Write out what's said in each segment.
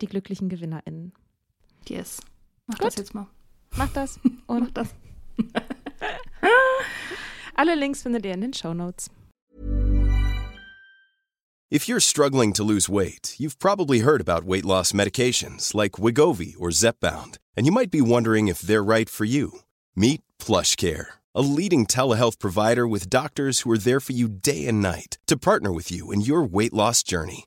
die glücklichen GewinnerInnen. Yes. Mach Gut. das jetzt mal. Macht das Mach und das. alle Links findet ihr in den Show Notes. If you're struggling to lose weight, you've probably heard about weight loss medications like Wigovi or Zepbound, and you might be wondering if they're right for you. Meet PlushCare, a leading telehealth provider with doctors who are there for you day and night to partner with you in your weight loss journey.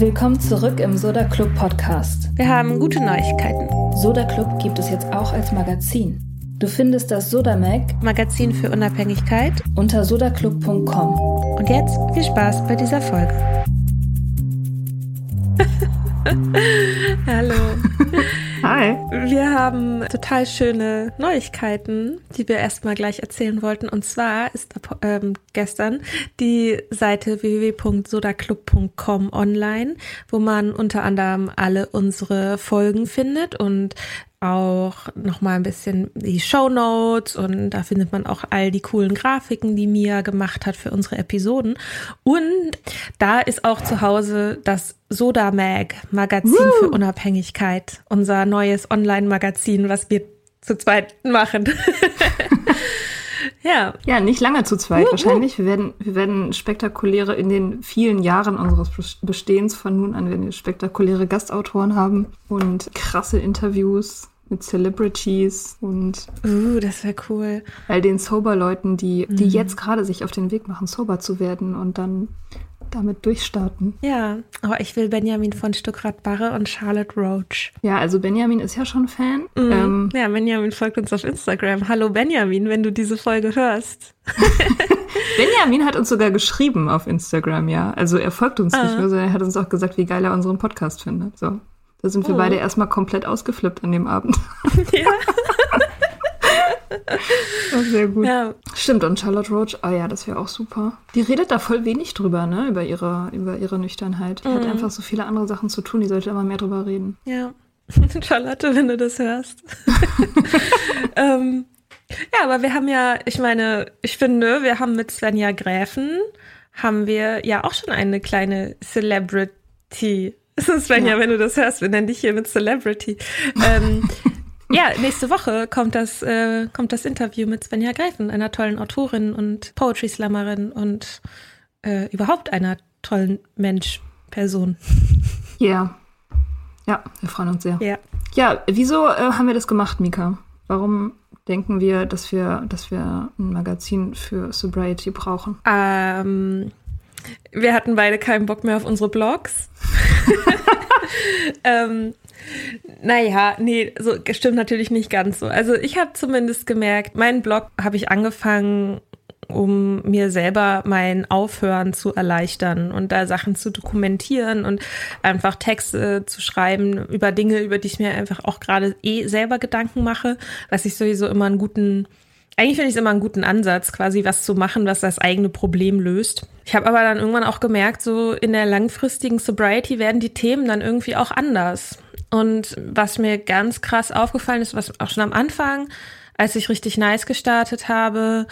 Willkommen zurück im Soda Club Podcast. Wir haben gute Neuigkeiten. Soda Club gibt es jetzt auch als Magazin. Du findest das Soda Mag Magazin für Unabhängigkeit. unter sodaclub.com. Und jetzt viel Spaß bei dieser Folge. Hallo. Hi. Wir haben total schöne Neuigkeiten, die wir erstmal gleich erzählen wollten. Und zwar ist ähm, gestern die Seite www.sodaclub.com online, wo man unter anderem alle unsere Folgen findet und auch nochmal ein bisschen die Show Notes und da findet man auch all die coolen Grafiken, die Mia gemacht hat für unsere Episoden. Und da ist auch zu Hause das Soda Mag Magazin für Unabhängigkeit, unser neues Online-Magazin, was wir zu zweit machen. ja, Ja, nicht lange zu zweit wahrscheinlich. Wir werden, wir werden spektakuläre, in den vielen Jahren unseres Bestehens von nun an, werden wir spektakuläre Gastautoren haben und krasse Interviews mit Celebrities und uh, das wäre cool. all den Sober-Leuten, die, die jetzt gerade sich auf den Weg machen, sober zu werden und dann damit durchstarten. Ja, aber ich will Benjamin von Stuckrad-Barre und Charlotte Roach. Ja, also Benjamin ist ja schon Fan. Ähm, Ja, Benjamin folgt uns auf Instagram. Hallo Benjamin, wenn du diese Folge hörst. Benjamin hat uns sogar geschrieben auf Instagram, ja. Also er folgt uns nicht nur, sondern er hat uns auch gesagt, wie geil er unseren Podcast findet. So. Da sind wir beide erstmal komplett ausgeflippt an dem Abend. Ja. Sehr gut. Ja, Stimmt, und Charlotte Roach, oh ja, das wäre auch super. Die redet da voll wenig drüber, ne, über ihre, über ihre Nüchternheit. Die hat einfach so viele andere Sachen zu tun, die sollte immer mehr drüber reden. ja. Charlotte, wenn du das hörst. ähm, ja, aber wir haben ja, ich meine, ich finde, wir haben mit Svenja Gräfen, haben wir ja auch schon eine kleine Celebrity. Svenja, Ja. wenn du das hörst, wir nennen dich hier mit Celebrity. Ähm, ja, nächste Woche kommt das, äh, kommt das Interview mit Svenja Gräfen, einer tollen Autorin und Poetry Slammerin und äh, überhaupt einer tollen Mensch, Person. Ja. Ja, wir freuen uns sehr. Ja. Ja, wieso äh, haben wir das gemacht, Mika? Warum denken wir, dass wir, dass wir ein Magazin für Sobriety brauchen? Ähm, wir hatten beide keinen Bock mehr auf unsere Blogs. ähm, naja, nee, so stimmt natürlich nicht ganz so. Also ich habe zumindest gemerkt, meinen Blog habe ich angefangen um mir selber mein Aufhören zu erleichtern und da Sachen zu dokumentieren und einfach Texte zu schreiben über Dinge, über die ich mir einfach auch gerade eh selber Gedanken mache, was ich sowieso immer einen guten eigentlich finde ich es immer einen guten Ansatz, quasi was zu machen, was das eigene Problem löst. Ich habe aber dann irgendwann auch gemerkt, so in der langfristigen Sobriety werden die Themen dann irgendwie auch anders. Und was mir ganz krass aufgefallen ist, was auch schon am Anfang, als ich richtig nice gestartet habe,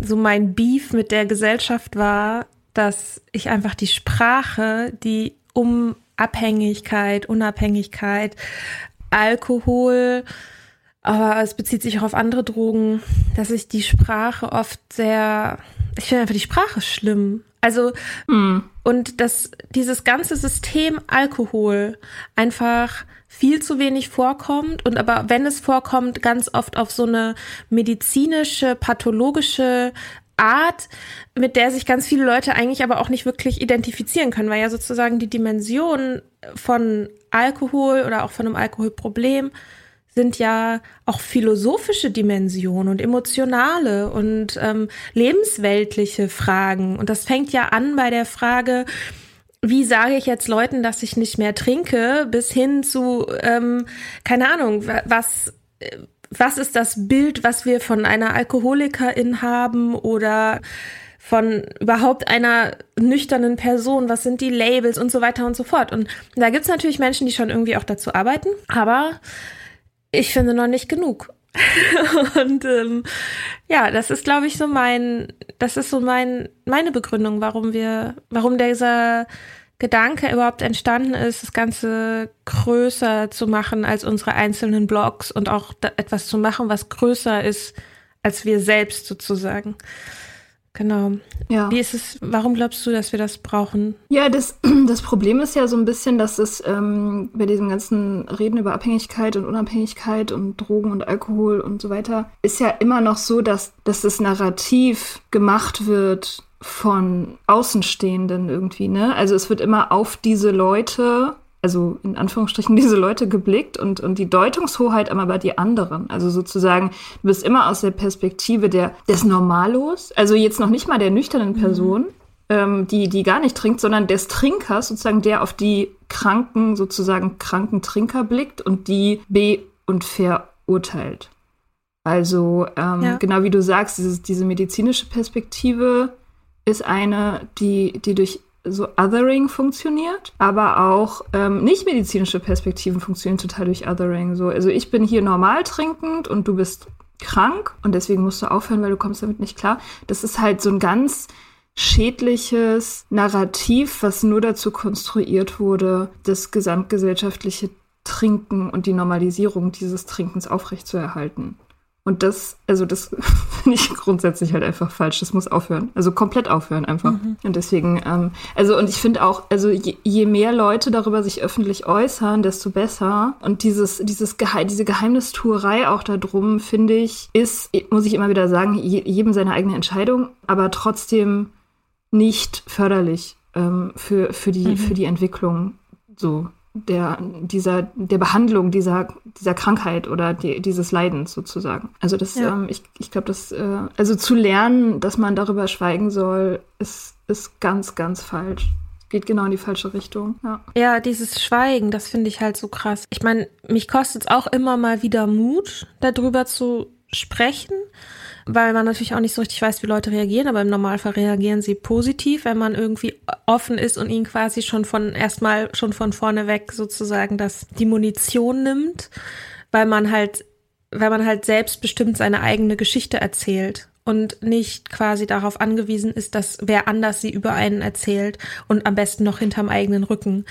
so mein Beef mit der Gesellschaft war, dass ich einfach die Sprache, die um Abhängigkeit, Unabhängigkeit, Alkohol, aber es bezieht sich auch auf andere Drogen, dass ich die Sprache oft sehr, ich finde einfach die Sprache schlimm. Also, mm. und dass dieses ganze System Alkohol einfach viel zu wenig vorkommt und aber wenn es vorkommt, ganz oft auf so eine medizinische, pathologische Art, mit der sich ganz viele Leute eigentlich aber auch nicht wirklich identifizieren können, weil ja sozusagen die Dimension von Alkohol oder auch von einem Alkoholproblem sind ja auch philosophische Dimensionen und emotionale und ähm, lebensweltliche Fragen. Und das fängt ja an bei der Frage, wie sage ich jetzt Leuten, dass ich nicht mehr trinke, bis hin zu, ähm, keine Ahnung, was, was ist das Bild, was wir von einer Alkoholikerin haben oder von überhaupt einer nüchternen Person, was sind die Labels und so weiter und so fort. Und da gibt's natürlich Menschen, die schon irgendwie auch dazu arbeiten, aber ich finde noch nicht genug. und ähm, ja, das ist, glaube ich, so mein, das ist so mein, meine Begründung, warum wir, warum dieser Gedanke überhaupt entstanden ist, das Ganze größer zu machen als unsere einzelnen Blogs und auch etwas zu machen, was größer ist als wir selbst sozusagen. Genau. Ja. Wie ist es, warum glaubst du, dass wir das brauchen? Ja, das, das Problem ist ja so ein bisschen, dass es ähm, bei diesem ganzen Reden über Abhängigkeit und Unabhängigkeit und Drogen und Alkohol und so weiter, ist ja immer noch so, dass, dass das Narrativ gemacht wird von Außenstehenden irgendwie, ne? Also es wird immer auf diese Leute also in Anführungsstrichen diese Leute geblickt und, und die Deutungshoheit aber bei die anderen. Also sozusagen, du bist immer aus der Perspektive der, des Normalos, also jetzt noch nicht mal der nüchternen mhm. Person, mhm. ähm, die, die gar nicht trinkt, sondern des Trinkers, sozusagen der auf die kranken, sozusagen kranken Trinker blickt und die be- und verurteilt. Also ähm, ja. genau wie du sagst, dieses, diese medizinische Perspektive ist eine, die, die durch so Othering funktioniert, aber auch ähm, nicht medizinische Perspektiven funktionieren total durch Othering. So, also ich bin hier normal trinkend und du bist krank und deswegen musst du aufhören, weil du kommst damit nicht klar. Das ist halt so ein ganz schädliches Narrativ, was nur dazu konstruiert wurde, das gesamtgesellschaftliche Trinken und die Normalisierung dieses Trinkens aufrechtzuerhalten. Und das, also das finde ich grundsätzlich halt einfach falsch. Das muss aufhören. Also komplett aufhören einfach. Mhm. Und deswegen, ähm, also und ich finde auch, also je, je, mehr Leute darüber sich öffentlich äußern, desto besser. Und dieses, dieses Geheim, diese Geheimnistuerei auch da drum, finde ich, ist, muss ich immer wieder sagen, je, jedem seine eigene Entscheidung, aber trotzdem nicht förderlich ähm, für, für, die, mhm. für die Entwicklung. So der, dieser, der Behandlung dieser, dieser Krankheit oder die, dieses Leidens sozusagen. Also das, ja. ähm, ich, ich glaube, das, äh, also zu lernen, dass man darüber schweigen soll, ist, ist ganz, ganz falsch. Geht genau in die falsche Richtung. Ja, ja dieses Schweigen, das finde ich halt so krass. Ich meine, mich kostet es auch immer mal wieder Mut, darüber zu sprechen weil man natürlich auch nicht so richtig weiß, wie Leute reagieren, aber im Normalfall reagieren sie positiv, wenn man irgendwie offen ist und ihnen quasi schon von erstmal schon von vorne weg sozusagen das die Munition nimmt, weil man halt weil man halt selbstbestimmt seine eigene Geschichte erzählt und nicht quasi darauf angewiesen ist, dass wer anders sie über einen erzählt und am besten noch hinterm eigenen Rücken.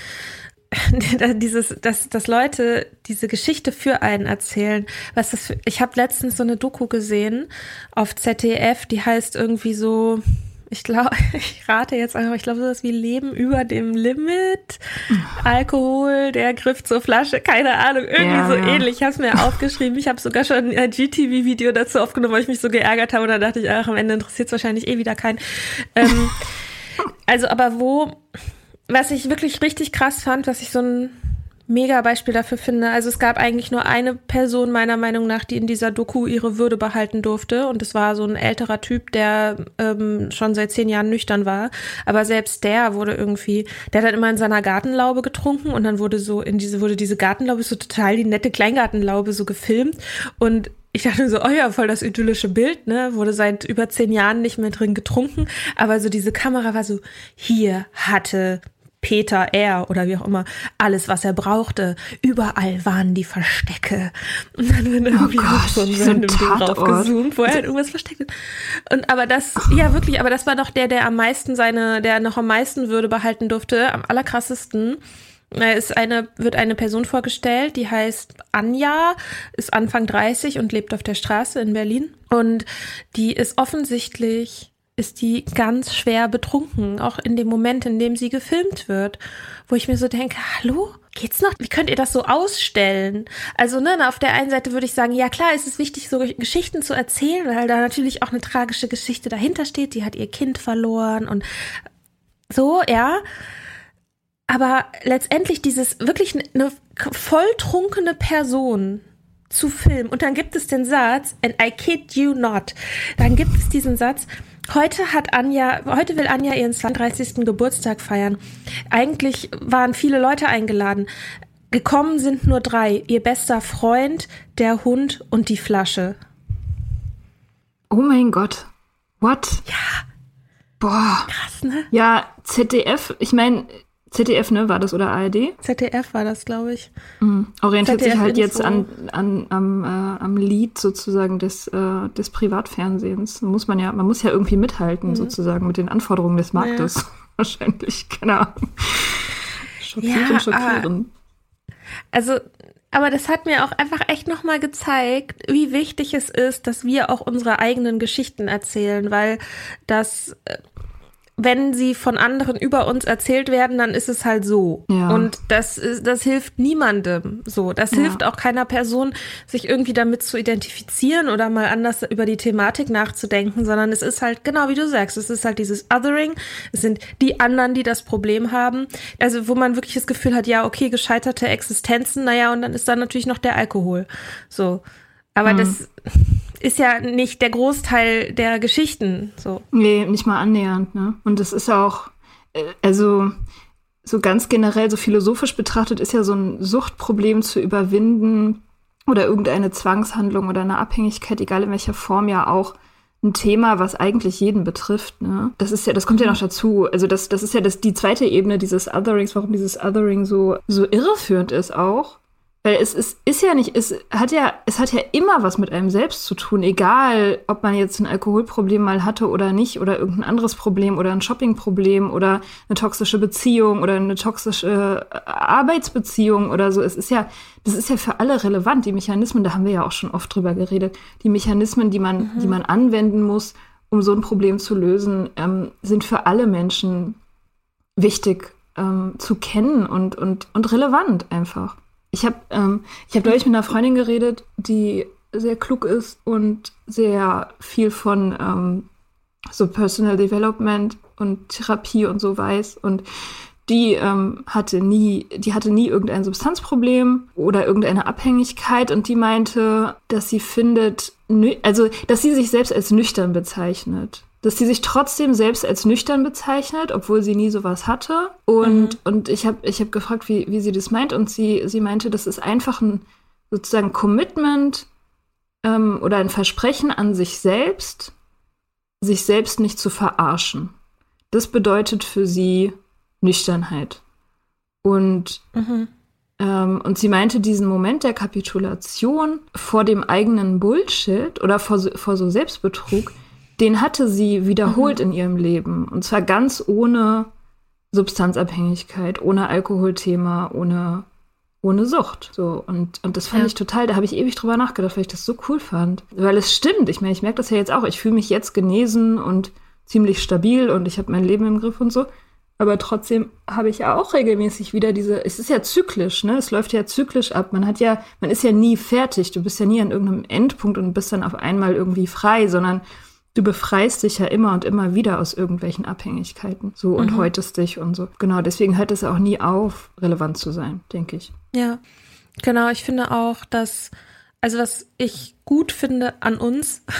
dieses, dass, dass Leute diese Geschichte für einen erzählen. Was das für, ich habe letztens so eine Doku gesehen auf ZDF, die heißt irgendwie so, ich glaube, ich rate jetzt einfach, ich glaube, sowas wie Leben über dem Limit, Alkohol, der Griff zur Flasche, keine Ahnung, irgendwie ja, so ähnlich. Ich habe es mir aufgeschrieben. Ich habe sogar schon ein GTV-Video dazu aufgenommen, weil ich mich so geärgert habe und dann dachte ich, ach, am Ende interessiert es wahrscheinlich eh wieder keinen. Ähm, also, aber wo was ich wirklich richtig krass fand, was ich so ein mega Beispiel dafür finde. Also es gab eigentlich nur eine Person meiner Meinung nach, die in dieser Doku ihre Würde behalten durfte. Und es war so ein älterer Typ, der ähm, schon seit zehn Jahren nüchtern war. Aber selbst der wurde irgendwie, der hat dann immer in seiner Gartenlaube getrunken und dann wurde so in diese, wurde diese Gartenlaube so total die nette Kleingartenlaube so gefilmt. Und ich dachte so, oh ja, voll das idyllische Bild, ne? Wurde seit über zehn Jahren nicht mehr drin getrunken. Aber so diese Kamera war so, hier hatte Peter R. oder wie auch immer, alles, was er brauchte. Überall waren die Verstecke. Und dann wird irgendwie oh Gott, so ein random Ding draufgezoomt, wo er halt irgendwas versteckt hat. Und aber das, ja wirklich, aber das war doch der, der am meisten seine, der noch am meisten Würde behalten durfte, am allerkrassesten ist eine, wird eine Person vorgestellt, die heißt Anja, ist Anfang 30 und lebt auf der Straße in Berlin. Und die ist offensichtlich, ist die ganz schwer betrunken, auch in dem Moment, in dem sie gefilmt wird, wo ich mir so denke, hallo? Geht's noch? Wie könnt ihr das so ausstellen? Also, ne, auf der einen Seite würde ich sagen, ja klar, ist es wichtig, so Geschichten zu erzählen, weil da natürlich auch eine tragische Geschichte dahinter steht. Die hat ihr Kind verloren und so, ja. Aber letztendlich dieses wirklich eine volltrunkene Person zu filmen und dann gibt es den Satz, and I kid you not, dann gibt es diesen Satz, heute hat Anja, heute will Anja ihren 32. Geburtstag feiern. Eigentlich waren viele Leute eingeladen. Gekommen sind nur drei. Ihr bester Freund, der Hund und die Flasche. Oh mein Gott. What? Ja. Boah. Krass, ne? Ja, ZDF, ich meine, ZDF, ne, war das oder ARD? ZDF war das, glaube ich. Mhm. Orientiert ZDF sich halt Info. jetzt an, an, am, äh, am Lied sozusagen des, äh, des Privatfernsehens. Muss man ja, man muss ja irgendwie mithalten, mhm. sozusagen, mit den Anforderungen des Marktes. Ja. Wahrscheinlich, keine Ahnung. Schockierend ja, schockierend. Also, aber das hat mir auch einfach echt nochmal gezeigt, wie wichtig es ist, dass wir auch unsere eigenen Geschichten erzählen, weil das äh, wenn sie von anderen über uns erzählt werden, dann ist es halt so. Ja. Und das ist, das hilft niemandem so. Das ja. hilft auch keiner Person, sich irgendwie damit zu identifizieren oder mal anders über die Thematik nachzudenken, sondern es ist halt, genau wie du sagst, es ist halt dieses Othering. Es sind die anderen, die das Problem haben. Also, wo man wirklich das Gefühl hat, ja, okay, gescheiterte Existenzen, naja, und dann ist da natürlich noch der Alkohol. So. Aber mhm. das ist ja nicht der Großteil der Geschichten so. Nee, nicht mal annähernd, ne? Und das ist auch, äh, also so ganz generell, so philosophisch betrachtet, ist ja so ein Suchtproblem zu überwinden oder irgendeine Zwangshandlung oder eine Abhängigkeit, egal in welcher Form, ja auch ein Thema, was eigentlich jeden betrifft. Ne? Das ist ja, das kommt ja noch dazu. Also das, das ist ja das, die zweite Ebene dieses Otherings, warum dieses Othering so, so irreführend ist auch. Weil es, es ist ja nicht, es hat ja, es hat ja immer was mit einem selbst zu tun, egal ob man jetzt ein Alkoholproblem mal hatte oder nicht, oder irgendein anderes Problem oder ein Shoppingproblem oder eine toxische Beziehung oder eine toxische äh, Arbeitsbeziehung oder so. Es ist ja, das ist ja für alle relevant. Die Mechanismen, da haben wir ja auch schon oft drüber geredet, die Mechanismen, die man, mhm. die man anwenden muss, um so ein Problem zu lösen, ähm, sind für alle Menschen wichtig ähm, zu kennen und, und, und relevant einfach. Ich habe ähm, ich hab neulich mit einer Freundin geredet, die sehr klug ist und sehr viel von ähm, so Personal Development und Therapie und so weiß. Und die ähm, hatte nie, die hatte nie irgendein Substanzproblem oder irgendeine Abhängigkeit und die meinte, dass sie findet, also dass sie sich selbst als nüchtern bezeichnet dass sie sich trotzdem selbst als nüchtern bezeichnet, obwohl sie nie sowas hatte. Und, mhm. und ich habe ich hab gefragt, wie, wie sie das meint. Und sie, sie meinte, das ist einfach ein sozusagen Commitment ähm, oder ein Versprechen an sich selbst, sich selbst nicht zu verarschen. Das bedeutet für sie Nüchternheit. Und, mhm. ähm, und sie meinte diesen Moment der Kapitulation vor dem eigenen Bullshit oder vor, vor so Selbstbetrug, den hatte sie wiederholt mhm. in ihrem Leben. Und zwar ganz ohne Substanzabhängigkeit, ohne Alkoholthema, ohne, ohne Sucht. So, und, und das fand ja. ich total, da habe ich ewig drüber nachgedacht, weil ich das so cool fand. Weil es stimmt. Ich meine, ich merke das ja jetzt auch. Ich fühle mich jetzt genesen und ziemlich stabil und ich habe mein Leben im Griff und so. Aber trotzdem habe ich ja auch regelmäßig wieder diese, es ist ja zyklisch, ne? Es läuft ja zyklisch ab. Man hat ja, man ist ja nie fertig. Du bist ja nie an irgendeinem Endpunkt und bist dann auf einmal irgendwie frei, sondern du befreist dich ja immer und immer wieder aus irgendwelchen Abhängigkeiten. So und mhm. häutest dich und so. Genau, deswegen hört es auch nie auf, relevant zu sein, denke ich. Ja, genau. Ich finde auch, dass, also was ich gut finde an uns,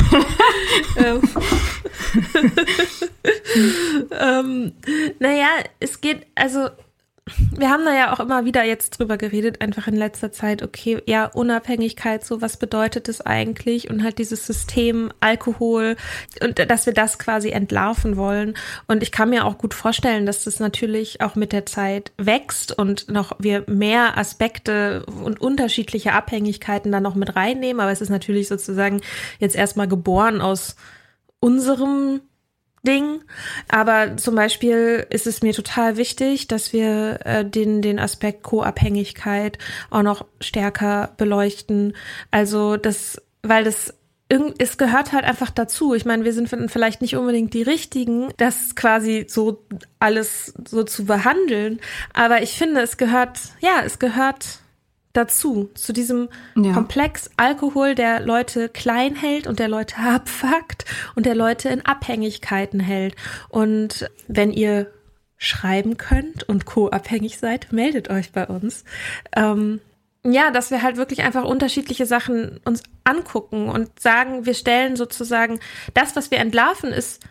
ähm, ähm, naja, es geht, also wir haben da ja auch immer wieder jetzt drüber geredet, einfach in letzter Zeit, okay, ja, Unabhängigkeit, so was bedeutet es eigentlich und halt dieses System Alkohol und dass wir das quasi entlarven wollen. Und ich kann mir auch gut vorstellen, dass das natürlich auch mit der Zeit wächst und noch wir mehr Aspekte und unterschiedliche Abhängigkeiten dann noch mit reinnehmen. Aber es ist natürlich sozusagen jetzt erstmal geboren aus unserem Ding. Aber zum Beispiel ist es mir total wichtig, dass wir äh, den, den Aspekt Co-Abhängigkeit auch noch stärker beleuchten. Also das, weil das es gehört halt einfach dazu. Ich meine, wir sind vielleicht nicht unbedingt die Richtigen, das quasi so alles so zu behandeln. Aber ich finde, es gehört, ja, es gehört dazu, zu diesem ja. Komplex Alkohol, der Leute klein hält und der Leute abfuckt und der Leute in Abhängigkeiten hält. Und wenn ihr schreiben könnt und co-abhängig seid, meldet euch bei uns. Ähm, ja, dass wir halt wirklich einfach unterschiedliche Sachen uns angucken und sagen, wir stellen sozusagen das, was wir entlarven, ist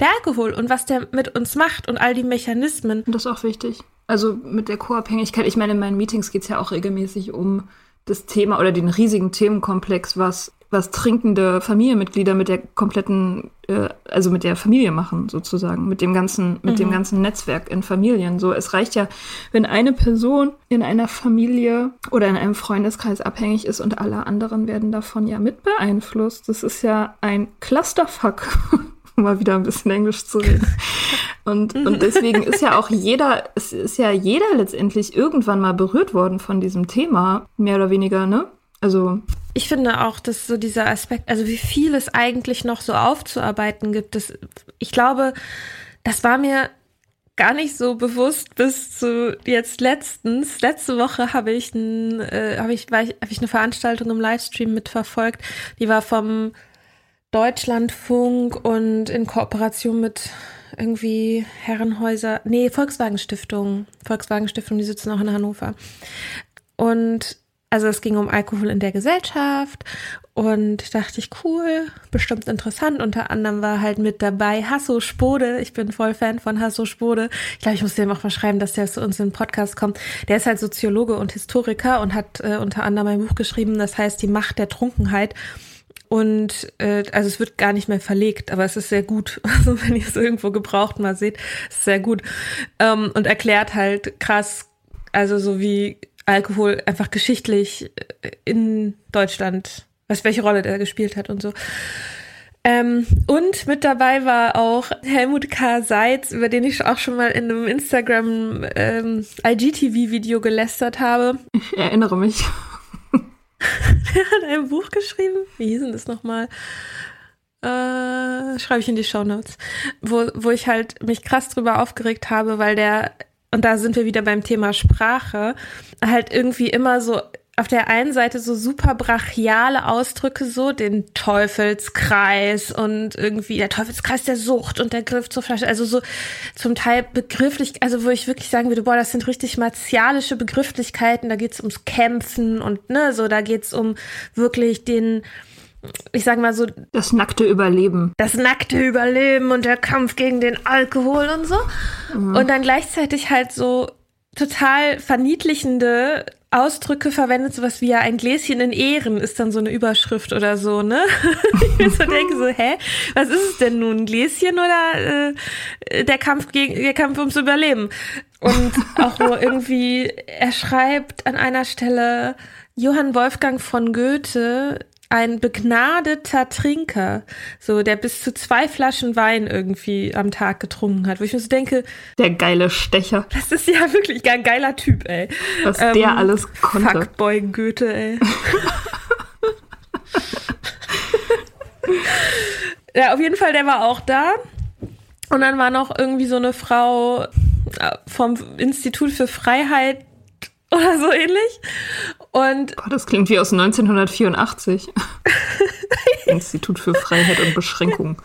der Alkohol und was der mit uns macht und all die Mechanismen. Das ist auch wichtig. Also mit der Co-Abhängigkeit, ich meine, in meinen Meetings geht es ja auch regelmäßig um das Thema oder den riesigen Themenkomplex, was, was trinkende Familienmitglieder mit der kompletten, äh, also mit der Familie machen, sozusagen, mit dem ganzen, mit mhm. dem ganzen Netzwerk in Familien. So, es reicht ja, wenn eine Person in einer Familie oder in einem Freundeskreis abhängig ist und alle anderen werden davon ja mit beeinflusst. Das ist ja ein Clusterfuck. um mal wieder ein bisschen Englisch zu reden. Und, und deswegen ist ja auch jeder, es ist ja jeder letztendlich irgendwann mal berührt worden von diesem Thema, mehr oder weniger, ne? Also. Ich finde auch, dass so dieser Aspekt, also wie viel es eigentlich noch so aufzuarbeiten gibt, das, ich glaube, das war mir gar nicht so bewusst bis zu jetzt letztens. Letzte Woche habe ich, ein, äh, hab ich, war ich, hab ich eine Veranstaltung im Livestream mitverfolgt. Die war vom Deutschlandfunk und in Kooperation mit irgendwie Herrenhäuser, nee, Volkswagen Stiftung, Volkswagen Stiftung, die sitzen auch in Hannover. Und also es ging um Alkohol in der Gesellschaft und dachte ich, cool, bestimmt interessant. Unter anderem war halt mit dabei Hasso Spode. Ich bin voll Fan von Hasso Spode. Ich glaube, ich muss dem auch mal schreiben, dass der zu uns in den Podcast kommt. Der ist halt Soziologe und Historiker und hat äh, unter anderem ein Buch geschrieben, das heißt Die Macht der Trunkenheit. Und äh, also es wird gar nicht mehr verlegt, aber es ist sehr gut. Also wenn ihr es irgendwo gebraucht mal seht, ist es sehr gut. Ähm, und erklärt halt krass, also so wie Alkohol einfach geschichtlich äh, in Deutschland, was welche Rolle der gespielt hat und so. Ähm, und mit dabei war auch Helmut K. Seitz, über den ich auch schon mal in einem Instagram ähm, IGTV-Video gelästert habe. Ich erinnere mich. Der hat ein Buch geschrieben. Wie hieß denn das nochmal? Äh, schreibe ich in die Show Notes, wo, wo ich halt mich krass drüber aufgeregt habe, weil der, und da sind wir wieder beim Thema Sprache, halt irgendwie immer so auf der einen Seite so super brachiale Ausdrücke, so den Teufelskreis und irgendwie der Teufelskreis der Sucht und der Griff zur Flasche, also so zum Teil begrifflich, also wo ich wirklich sagen würde, boah, das sind richtig martialische Begrifflichkeiten, da geht's ums Kämpfen und ne, so, da geht's um wirklich den, ich sag mal so. Das nackte Überleben. Das nackte Überleben und der Kampf gegen den Alkohol und so. Mhm. Und dann gleichzeitig halt so total verniedlichende Ausdrücke verwendet, sowas wie ja ein Gläschen in Ehren ist dann so eine Überschrift oder so, ne? ich mir so denke so, hä, was ist es denn nun, ein Gläschen oder äh, der Kampf gegen der Kampf ums Überleben? Und auch wo irgendwie er schreibt an einer Stelle Johann Wolfgang von Goethe ein begnadeter Trinker, so der bis zu zwei Flaschen Wein irgendwie am Tag getrunken hat, wo ich mir so denke, der geile Stecher. Das ist ja wirklich ein geiler Typ, ey. Was ähm, der alles konnte. Fuckboy Goethe, ey. ja, auf jeden Fall, der war auch da. Und dann war noch irgendwie so eine Frau äh, vom Institut für Freiheit oder so ähnlich. Und Boah, das klingt wie aus 1984. Institut für Freiheit und Beschränkung.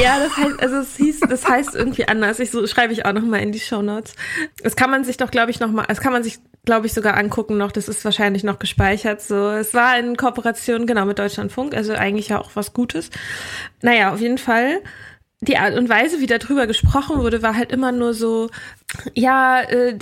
Ja, das heißt, also es hieß, das heißt irgendwie anders. Ich so schreibe ich auch noch mal in die Show Notes. Das kann man sich doch, glaube ich, noch mal, das kann man sich, glaube ich, sogar angucken noch. Das ist wahrscheinlich noch gespeichert. So, es war in Kooperation genau mit Deutschlandfunk, also eigentlich ja auch was Gutes. Naja, auf jeden Fall die Art und Weise, wie darüber gesprochen wurde, war halt immer nur so, ja, äh,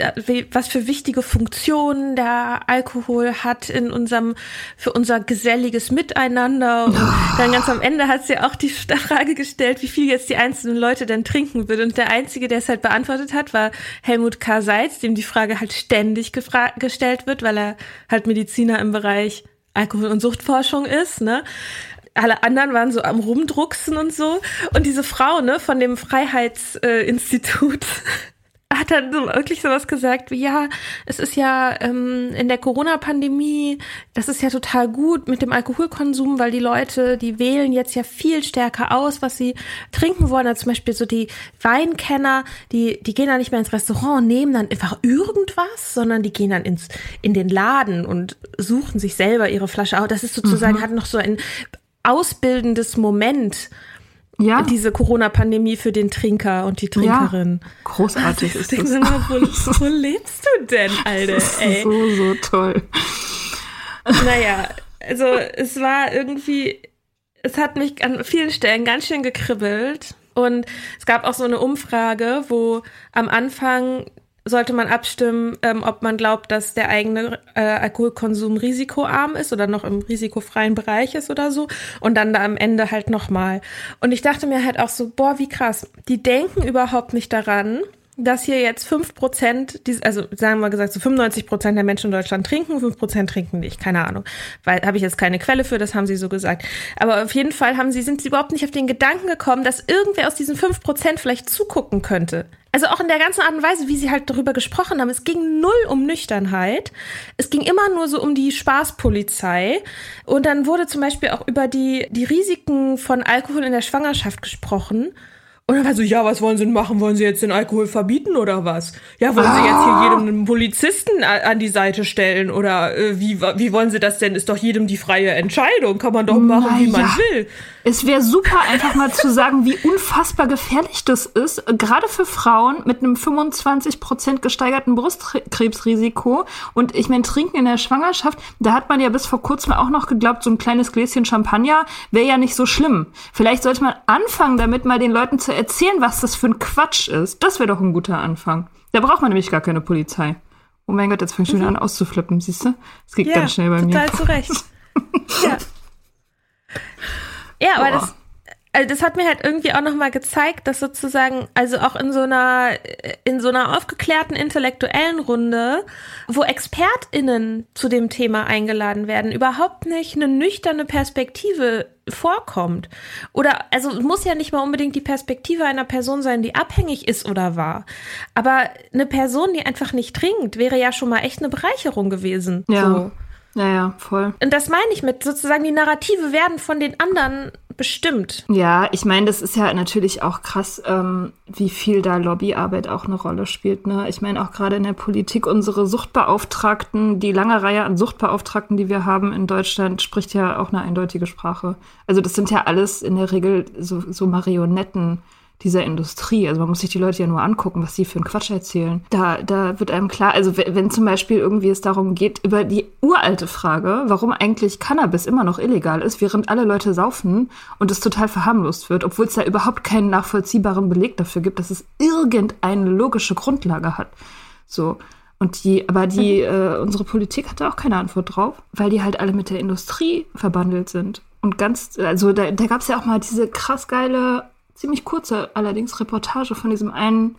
was für wichtige Funktionen der Alkohol hat in unserem, für unser geselliges Miteinander. Und dann ganz am Ende hat sie auch die Frage gestellt, wie viel jetzt die einzelnen Leute denn trinken würden. Und der Einzige, der es halt beantwortet hat, war Helmut K. Seitz, dem die Frage halt ständig gestellt wird, weil er halt Mediziner im Bereich Alkohol- und Suchtforschung ist, ne? Alle anderen waren so am Rumdrucksen und so. Und diese Frau, ne, von dem Freiheitsinstitut, äh, hat dann so wirklich sowas gesagt wie, ja, es ist ja ähm, in der Corona-Pandemie, das ist ja total gut mit dem Alkoholkonsum, weil die Leute, die wählen jetzt ja viel stärker aus, was sie trinken wollen. Also zum Beispiel so die Weinkenner, die, die gehen dann nicht mehr ins Restaurant, nehmen dann einfach irgendwas, sondern die gehen dann ins, in den Laden und suchen sich selber ihre Flasche aus. Das ist sozusagen, mhm. hat noch so ein ausbildendes Moment. Ja. Diese Corona-Pandemie für den Trinker und die Trinkerin. Ja, großartig ist das. Mal, wo, wo lebst du denn, Alter? Das ist so, so toll. Naja, also es war irgendwie, es hat mich an vielen Stellen ganz schön gekribbelt. Und es gab auch so eine Umfrage, wo am Anfang sollte man abstimmen, ähm, ob man glaubt, dass der eigene äh, Alkoholkonsum risikoarm ist oder noch im risikofreien Bereich ist oder so. Und dann da am Ende halt nochmal. Und ich dachte mir halt auch so, boah, wie krass. Die denken überhaupt nicht daran, dass hier jetzt fünf Prozent, also sagen wir gesagt, so 95 Prozent der Menschen in Deutschland trinken, fünf Prozent trinken nicht, keine Ahnung. Weil habe ich jetzt keine Quelle für, das haben sie so gesagt. Aber auf jeden Fall haben sie, sind sie überhaupt nicht auf den Gedanken gekommen, dass irgendwer aus diesen fünf Prozent vielleicht zugucken könnte. Also auch in der ganzen Art und Weise, wie sie halt darüber gesprochen haben. Es ging null um Nüchternheit. Es ging immer nur so um die Spaßpolizei. Und dann wurde zum Beispiel auch über die, die Risiken von Alkohol in der Schwangerschaft gesprochen. Und dann war so, ja, was wollen Sie denn machen? Wollen Sie jetzt den Alkohol verbieten oder was? Ja, wollen ah. Sie jetzt hier ah. jedem einen Polizisten an die Seite stellen? Oder äh, wie, wie wollen Sie das denn? Ist doch jedem die freie Entscheidung. Kann man doch machen, Na, wie man will. Es wäre super, einfach mal zu sagen, wie unfassbar gefährlich das ist, gerade für Frauen mit einem 25 Prozent gesteigerten Brustkrebsrisiko. Und ich meine, Trinken in der Schwangerschaft, da hat man ja bis vor kurzem auch noch geglaubt, so ein kleines Gläschen Champagner wäre ja nicht so schlimm. Vielleicht sollte man anfangen, damit mal den Leuten zu erzählen, was das für ein Quatsch ist. Das wäre doch ein guter Anfang. Da braucht man nämlich gar keine Polizei. Oh mein Gott, jetzt fängt schon mhm. an auszuflippen, siehst du? Es geht ja, ganz schnell bei total mir. Total zu Recht. ja. Ja, aber Boah. das, also das hat mir halt irgendwie auch nochmal gezeigt, dass sozusagen, also auch in so einer, in so einer aufgeklärten intellektuellen Runde, wo ExpertInnen zu dem Thema eingeladen werden, überhaupt nicht eine nüchterne Perspektive vorkommt. Oder, also muss ja nicht mal unbedingt die Perspektive einer Person sein, die abhängig ist oder war. Aber eine Person, die einfach nicht trinkt, wäre ja schon mal echt eine Bereicherung gewesen. Ja. So. Ja, ja, voll. Und das meine ich mit sozusagen, die Narrative werden von den anderen bestimmt. Ja, ich meine, das ist ja natürlich auch krass, ähm, wie viel da Lobbyarbeit auch eine Rolle spielt. Ne? Ich meine, auch gerade in der Politik, unsere Suchtbeauftragten, die lange Reihe an Suchtbeauftragten, die wir haben in Deutschland, spricht ja auch eine eindeutige Sprache. Also das sind ja alles in der Regel so, so Marionetten dieser Industrie. Also man muss sich die Leute ja nur angucken, was sie für einen Quatsch erzählen. Da, da wird einem klar, also wenn, wenn zum Beispiel irgendwie es darum geht, über die uralte Frage, warum eigentlich Cannabis immer noch illegal ist, während alle Leute saufen und es total verharmlost wird, obwohl es da überhaupt keinen nachvollziehbaren Beleg dafür gibt, dass es irgendeine logische Grundlage hat. So. Und die, aber die, mhm. äh, unsere Politik hatte auch keine Antwort drauf, weil die halt alle mit der Industrie verbandelt sind. Und ganz, also da, da gab es ja auch mal diese krass geile ziemlich kurze allerdings Reportage von diesem einen,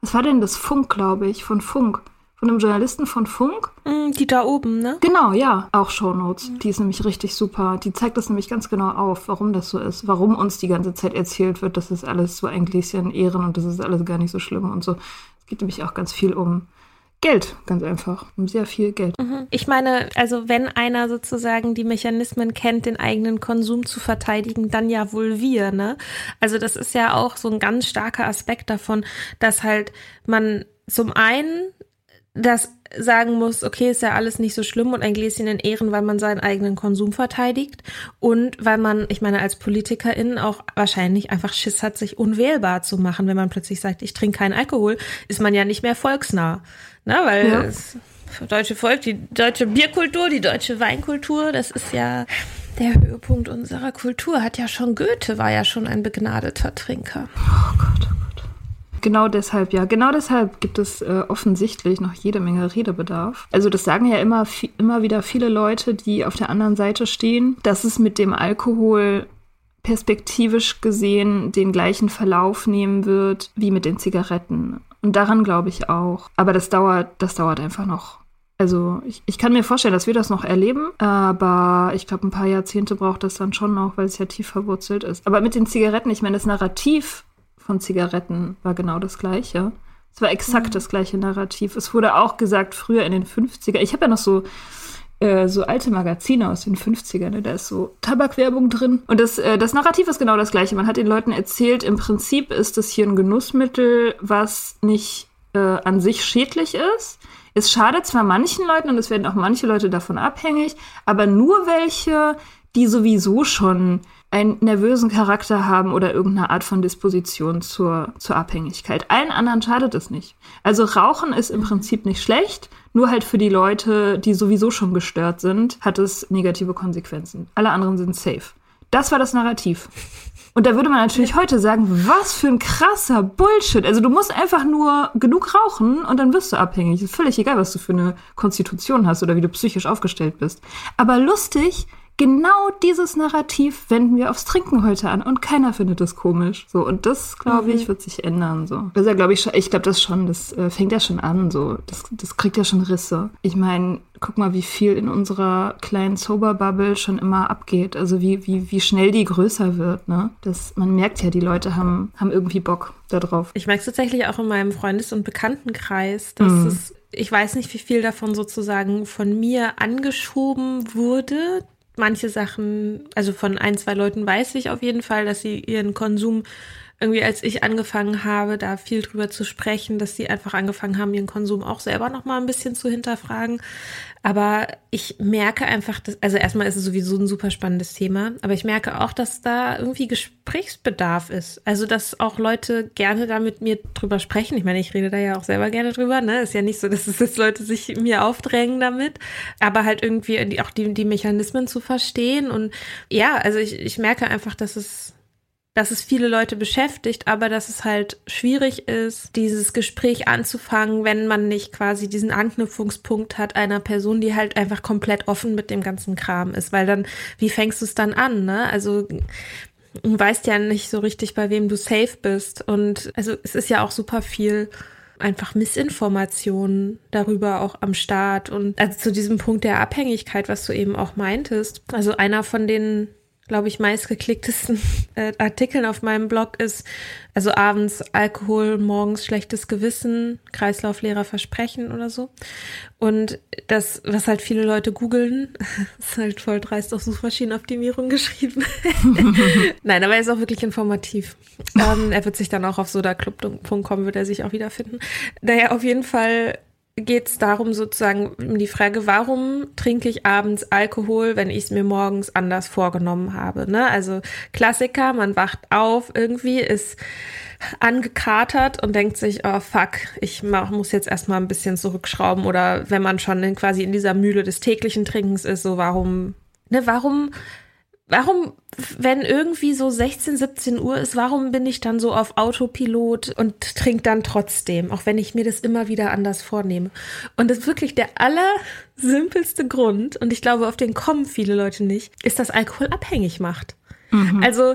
was war denn das Funk, glaube ich, von Funk. Von einem Journalisten von Funk. Mm, die da oben, ne? Genau, ja. Auch Shownotes. Mhm. Die ist nämlich richtig super. Die zeigt das nämlich ganz genau auf, warum das so ist. Warum uns die ganze Zeit erzählt wird, das ist alles so ein Gläschen Ehren und das ist alles gar nicht so schlimm und so. Es geht nämlich auch ganz viel um Geld, ganz einfach. Um sehr viel Geld. Mhm. Ich meine, also wenn einer sozusagen die Mechanismen kennt, den eigenen Konsum zu verteidigen, dann ja wohl wir, ne? Also das ist ja auch so ein ganz starker Aspekt davon, dass halt man zum einen das sagen muss, okay, ist ja alles nicht so schlimm und ein Gläschen in Ehren, weil man seinen eigenen Konsum verteidigt und weil man, ich meine, als Politikerin auch wahrscheinlich einfach Schiss hat, sich unwählbar zu machen, wenn man plötzlich sagt, ich trinke keinen Alkohol, ist man ja nicht mehr volksnah. Ne? Weil ja. das deutsche Volk, die deutsche Bierkultur, die deutsche Weinkultur, das ist ja der Höhepunkt unserer Kultur. Hat ja schon Goethe, war ja schon ein begnadeter Trinker. Oh Gott, oh Gott. Genau deshalb, ja. Genau deshalb gibt es äh, offensichtlich noch jede Menge Redebedarf. Also das sagen ja immer, immer wieder viele Leute, die auf der anderen Seite stehen, dass es mit dem Alkohol perspektivisch gesehen den gleichen Verlauf nehmen wird wie mit den Zigaretten. Und daran glaube ich auch. Aber das dauert, das dauert einfach noch. Also ich, ich kann mir vorstellen, dass wir das noch erleben, aber ich glaube, ein paar Jahrzehnte braucht das dann schon noch, weil es ja tief verwurzelt ist. Aber mit den Zigaretten, ich meine, das Narrativ von Zigaretten war genau das gleiche. Es war exakt mhm. das gleiche Narrativ. Es wurde auch gesagt, früher in den 50er. Ich habe ja noch so, äh, so alte Magazine aus den 50ern, ne? da ist so Tabakwerbung drin. Und das, äh, das Narrativ ist genau das gleiche. Man hat den Leuten erzählt, im Prinzip ist das hier ein Genussmittel, was nicht äh, an sich schädlich ist. Es schadet zwar manchen Leuten und es werden auch manche Leute davon abhängig, aber nur welche, die sowieso schon einen nervösen Charakter haben oder irgendeine Art von Disposition zur, zur Abhängigkeit. Allen anderen schadet es nicht. Also Rauchen ist im Prinzip nicht schlecht, nur halt für die Leute, die sowieso schon gestört sind, hat es negative Konsequenzen. Alle anderen sind safe. Das war das Narrativ. Und da würde man natürlich heute sagen, was für ein krasser Bullshit. Also du musst einfach nur genug rauchen und dann wirst du abhängig. Ist völlig egal, was du für eine Konstitution hast oder wie du psychisch aufgestellt bist. Aber lustig, genau dieses Narrativ wenden wir aufs Trinken heute an und keiner findet es komisch. So und das glaube ich mhm. wird sich ändern so. Das ist ja glaube ich ich glaube das schon, das äh, fängt ja schon an so. Das das kriegt ja schon Risse. Ich meine, guck mal, wie viel in unserer kleinen Sober Bubble schon immer abgeht. Also wie wie wie schnell die größer wird, ne? Das man merkt ja, die Leute haben haben irgendwie Bock darauf. Ich merke es tatsächlich auch in meinem Freundes- und Bekanntenkreis, dass mhm. es ich weiß nicht, wie viel davon sozusagen von mir angeschoben wurde, manche Sachen, also von ein, zwei Leuten weiß ich auf jeden Fall, dass sie ihren Konsum irgendwie, als ich angefangen habe, da viel drüber zu sprechen, dass sie einfach angefangen haben, ihren Konsum auch selber noch mal ein bisschen zu hinterfragen. Aber ich merke einfach, dass, also erstmal ist es sowieso ein super spannendes Thema, aber ich merke auch, dass da irgendwie Gesprächsbedarf ist. Also, dass auch Leute gerne da mit mir drüber sprechen. Ich meine, ich rede da ja auch selber gerne drüber, ne? Ist ja nicht so, dass es jetzt Leute sich mir aufdrängen damit, aber halt irgendwie auch die, die Mechanismen zu verstehen. Und ja, also ich, ich merke einfach, dass es dass es viele Leute beschäftigt, aber dass es halt schwierig ist, dieses Gespräch anzufangen, wenn man nicht quasi diesen Anknüpfungspunkt hat einer Person, die halt einfach komplett offen mit dem ganzen Kram ist, weil dann, wie fängst du es dann an, ne? Also, du weißt ja nicht so richtig, bei wem du safe bist und also es ist ja auch super viel einfach Missinformationen darüber auch am Start und also zu diesem Punkt der Abhängigkeit, was du eben auch meintest. Also einer von den glaube ich, meistgeklicktesten äh, Artikeln auf meinem Blog ist, also abends Alkohol, morgens schlechtes Gewissen, Kreislauflehrer Versprechen oder so. Und das, was halt viele Leute googeln, ist halt voll dreist auf Suchmaschinenoptimierung geschrieben. Nein, aber er ist auch wirklich informativ. Ähm, er wird sich dann auch auf sodaclub.com wird er sich auch wiederfinden. Naja, auf jeden Fall geht es darum, sozusagen um die Frage, warum trinke ich abends Alkohol, wenn ich es mir morgens anders vorgenommen habe. Ne? Also Klassiker, man wacht auf, irgendwie ist angekatert und denkt sich, oh fuck, ich mach, muss jetzt erstmal ein bisschen zurückschrauben. Oder wenn man schon in, quasi in dieser Mühle des täglichen Trinkens ist, so warum, ne, warum Warum, wenn irgendwie so 16, 17 Uhr ist, warum bin ich dann so auf Autopilot und trinke dann trotzdem, auch wenn ich mir das immer wieder anders vornehme? Und das ist wirklich der allersimpelste Grund, und ich glaube, auf den kommen viele Leute nicht, ist, dass Alkohol abhängig macht. Mhm. Also